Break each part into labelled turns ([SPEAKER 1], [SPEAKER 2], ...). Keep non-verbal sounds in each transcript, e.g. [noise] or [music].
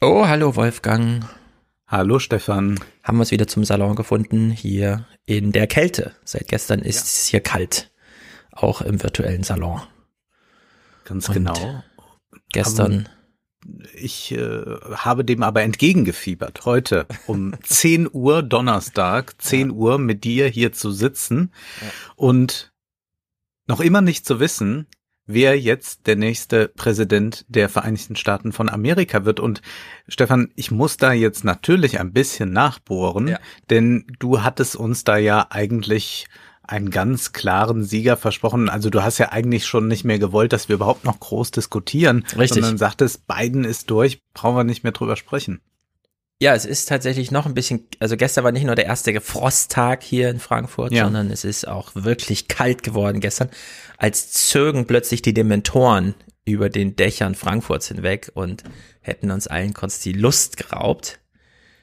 [SPEAKER 1] Oh, hallo Wolfgang.
[SPEAKER 2] Hallo Stefan.
[SPEAKER 1] Haben wir es wieder zum Salon gefunden, hier in der Kälte. Seit gestern ist ja. es hier kalt. Auch im virtuellen Salon.
[SPEAKER 2] Ganz Und genau.
[SPEAKER 1] Gestern.
[SPEAKER 2] Ich äh, habe dem aber entgegengefiebert, heute um [laughs] 10 Uhr Donnerstag, 10 ja. Uhr mit dir hier zu sitzen ja. und noch immer nicht zu wissen, wer jetzt der nächste Präsident der Vereinigten Staaten von Amerika wird. Und Stefan, ich muss da jetzt natürlich ein bisschen nachbohren, ja. denn du hattest uns da ja eigentlich einen ganz klaren Sieger versprochen. Also du hast ja eigentlich schon nicht mehr gewollt, dass wir überhaupt noch groß diskutieren,
[SPEAKER 1] Richtig.
[SPEAKER 2] sondern sagtest, Biden ist durch, brauchen wir nicht mehr drüber sprechen.
[SPEAKER 1] Ja, es ist tatsächlich noch ein bisschen, also gestern war nicht nur der erste Frosttag hier in Frankfurt, ja. sondern es ist auch wirklich kalt geworden gestern, als zögen plötzlich die Dementoren über den Dächern Frankfurts hinweg und hätten uns allen kurz die Lust geraubt.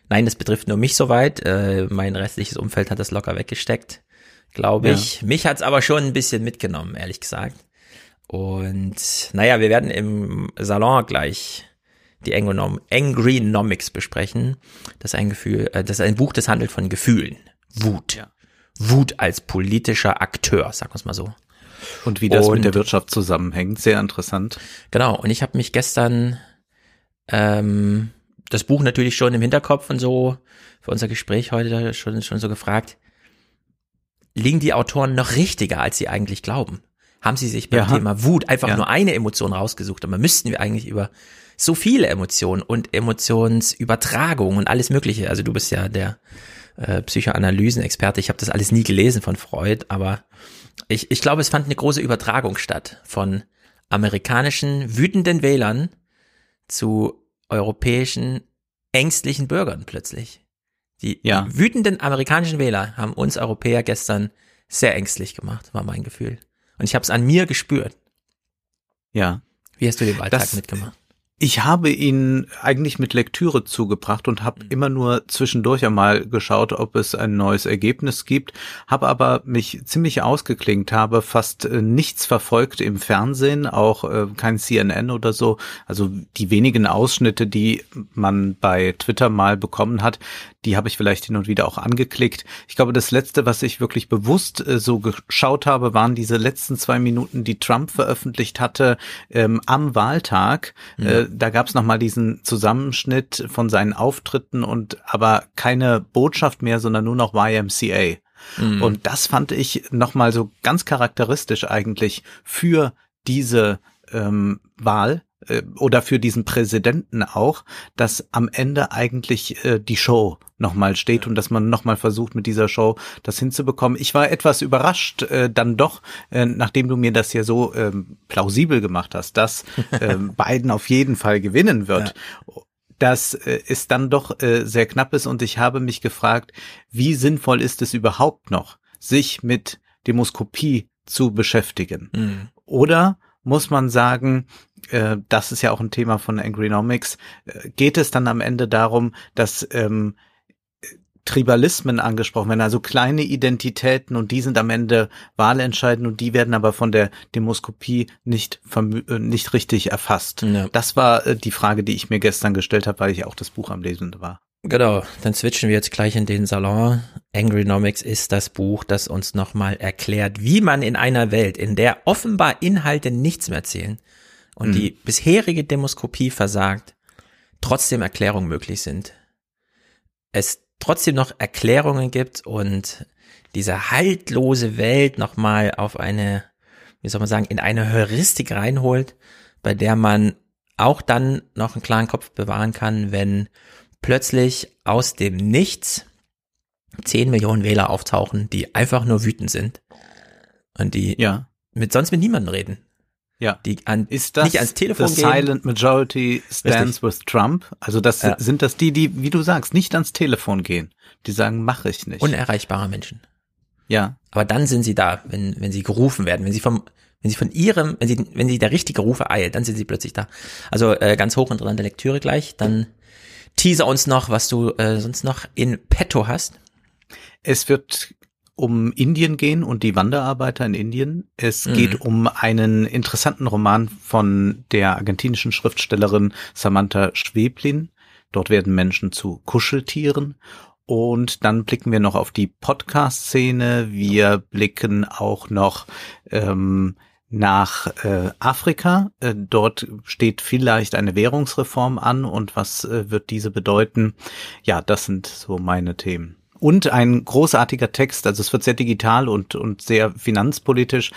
[SPEAKER 1] Nein, das betrifft nur mich soweit. Äh, mein restliches Umfeld hat das locker weggesteckt, glaube ich. Ja. Mich hat's aber schon ein bisschen mitgenommen, ehrlich gesagt. Und naja, wir werden im Salon gleich die Angrynomics besprechen. Das ist ein Gefühl, äh, das ist ein Buch, das handelt von Gefühlen. Wut. Ja. Wut als politischer Akteur, sagen wir es mal so.
[SPEAKER 2] Und wie das und, mit der Wirtschaft zusammenhängt, sehr interessant.
[SPEAKER 1] Genau, und ich habe mich gestern ähm, das Buch natürlich schon im Hinterkopf und so für unser Gespräch heute schon, schon so gefragt, liegen die Autoren noch richtiger, als sie eigentlich glauben? Haben sie sich beim ja. Thema Wut einfach ja. nur eine Emotion rausgesucht, aber müssten wir eigentlich über so viele Emotionen und Emotionsübertragung und alles Mögliche. Also du bist ja der äh, Psychoanalysenexperte. Ich habe das alles nie gelesen von Freud, aber ich, ich glaube, es fand eine große Übertragung statt von amerikanischen wütenden Wählern zu europäischen ängstlichen Bürgern plötzlich. Die, ja. die wütenden amerikanischen Wähler haben uns Europäer gestern sehr ängstlich gemacht, war mein Gefühl. Und ich habe es an mir gespürt.
[SPEAKER 2] Ja.
[SPEAKER 1] Wie hast du den Alltag das, mitgemacht?
[SPEAKER 2] Ich habe ihn eigentlich mit Lektüre zugebracht und habe mhm. immer nur zwischendurch einmal geschaut, ob es ein neues Ergebnis gibt, habe aber mich ziemlich ausgeklingt, habe fast äh, nichts verfolgt im Fernsehen, auch äh, kein CNN oder so. Also die wenigen Ausschnitte, die man bei Twitter mal bekommen hat, die habe ich vielleicht hin und wieder auch angeklickt. Ich glaube, das letzte, was ich wirklich bewusst äh, so geschaut habe, waren diese letzten zwei Minuten, die Trump veröffentlicht hatte ähm, am Wahltag. Mhm. Äh, da gab es nochmal diesen Zusammenschnitt von seinen Auftritten und aber keine Botschaft mehr, sondern nur noch YMCA. Mhm. Und das fand ich nochmal so ganz charakteristisch eigentlich für diese ähm, Wahl oder für diesen Präsidenten auch, dass am Ende eigentlich äh, die Show nochmal steht und dass man nochmal versucht, mit dieser Show das hinzubekommen. Ich war etwas überrascht, äh, dann doch, äh, nachdem du mir das ja so ähm, plausibel gemacht hast, dass äh, [laughs] Biden auf jeden Fall gewinnen wird. Ja dass äh, es dann doch äh, sehr knapp ist und ich habe mich gefragt, wie sinnvoll ist es überhaupt noch, sich mit Demoskopie zu beschäftigen? Mhm. Oder muss man sagen, äh, das ist ja auch ein Thema von Angrynomics, äh, geht es dann am Ende darum, dass ähm, Tribalismen angesprochen werden, also kleine Identitäten und die sind am Ende wahlentscheidend und die werden aber von der Demoskopie nicht, äh, nicht richtig erfasst. Ja. Das war äh, die Frage, die ich mir gestern gestellt habe, weil ich auch das Buch am Lesen war.
[SPEAKER 1] Genau, dann switchen wir jetzt gleich in den Salon. Angrynomics ist das Buch, das uns nochmal erklärt, wie man in einer Welt, in der offenbar Inhalte nichts mehr zählen und mhm. die bisherige Demoskopie versagt, trotzdem Erklärungen möglich sind. Es trotzdem noch Erklärungen gibt und diese haltlose Welt nochmal auf eine, wie soll man sagen, in eine Heuristik reinholt, bei der man auch dann noch einen klaren Kopf bewahren kann, wenn plötzlich aus dem Nichts 10 Millionen Wähler auftauchen, die einfach nur wütend sind und die ja. mit sonst mit niemandem reden.
[SPEAKER 2] Ja.
[SPEAKER 1] Die an,
[SPEAKER 2] ist das
[SPEAKER 1] nicht ans Telefon
[SPEAKER 2] the gehen. silent majority stands Richtig. with Trump? Also das ja. sind das die, die, wie du sagst, nicht ans Telefon gehen. Die sagen, mache ich nicht.
[SPEAKER 1] Unerreichbare Menschen.
[SPEAKER 2] Ja.
[SPEAKER 1] Aber dann sind sie da, wenn, wenn sie gerufen werden, wenn sie vom, wenn sie von ihrem, wenn sie, wenn sie der richtige Rufe eilt, dann sind sie plötzlich da. Also äh, ganz hochinteressante Lektüre gleich. Dann teaser uns noch, was du äh, sonst noch in petto hast.
[SPEAKER 2] Es wird um Indien gehen und die Wanderarbeiter in Indien. Es mhm. geht um einen interessanten Roman von der argentinischen Schriftstellerin Samantha Schweblin. Dort werden Menschen zu Kuscheltieren. Und dann blicken wir noch auf die Podcast-Szene. Wir blicken auch noch ähm, nach äh, Afrika. Äh, dort steht vielleicht eine Währungsreform an und was äh, wird diese bedeuten? Ja, das sind so meine Themen. Und ein großartiger Text, also es wird sehr digital und, und sehr finanzpolitisch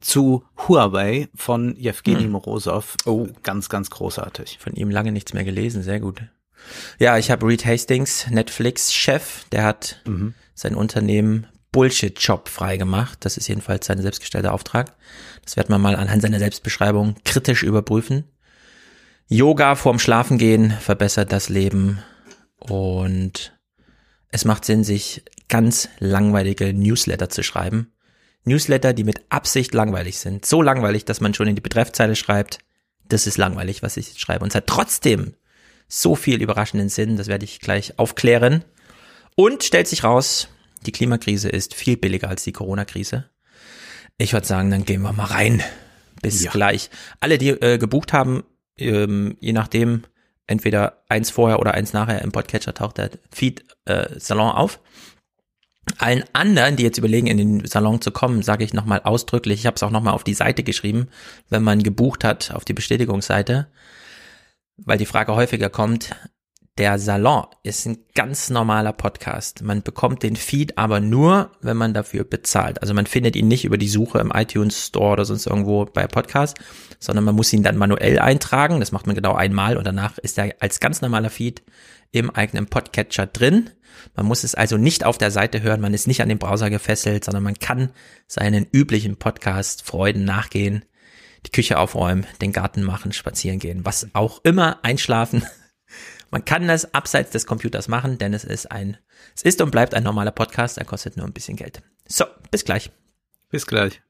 [SPEAKER 2] zu Huawei von Jewgeni hm. Morozov. Oh. Ganz, ganz großartig.
[SPEAKER 1] Von ihm lange nichts mehr gelesen, sehr gut. Ja, ich habe Reed Hastings, Netflix-Chef, der hat mhm. sein Unternehmen Bullshit-Job freigemacht. Das ist jedenfalls sein selbstgestellter Auftrag. Das wird man mal anhand seiner Selbstbeschreibung kritisch überprüfen. Yoga vorm Schlafengehen verbessert das Leben und es macht Sinn, sich ganz langweilige Newsletter zu schreiben. Newsletter, die mit Absicht langweilig sind. So langweilig, dass man schon in die Betreffzeile schreibt, das ist langweilig, was ich jetzt schreibe. Und es hat trotzdem so viel überraschenden Sinn, das werde ich gleich aufklären. Und stellt sich raus, die Klimakrise ist viel billiger als die Corona-Krise. Ich würde sagen, dann gehen wir mal rein. Bis ja. gleich. Alle, die äh, gebucht haben, ähm, je nachdem, entweder eins vorher oder eins nachher im Podcatcher taucht der Feed-Salon äh, auf. Allen anderen, die jetzt überlegen, in den Salon zu kommen, sage ich nochmal ausdrücklich, ich habe es auch nochmal auf die Seite geschrieben, wenn man gebucht hat, auf die Bestätigungsseite, weil die Frage häufiger kommt, der Salon ist ein ganz normaler Podcast. Man bekommt den Feed aber nur, wenn man dafür bezahlt. Also man findet ihn nicht über die Suche im iTunes Store oder sonst irgendwo bei Podcast, sondern man muss ihn dann manuell eintragen. Das macht man genau einmal und danach ist er als ganz normaler Feed im eigenen Podcatcher drin. Man muss es also nicht auf der Seite hören, man ist nicht an den Browser gefesselt, sondern man kann seinen üblichen Podcast Freuden nachgehen, die Küche aufräumen, den Garten machen, spazieren gehen, was auch immer, einschlafen. Man kann das abseits des Computers machen, denn es ist ein, es ist und bleibt ein normaler Podcast, er kostet nur ein bisschen Geld. So, bis gleich.
[SPEAKER 2] Bis gleich.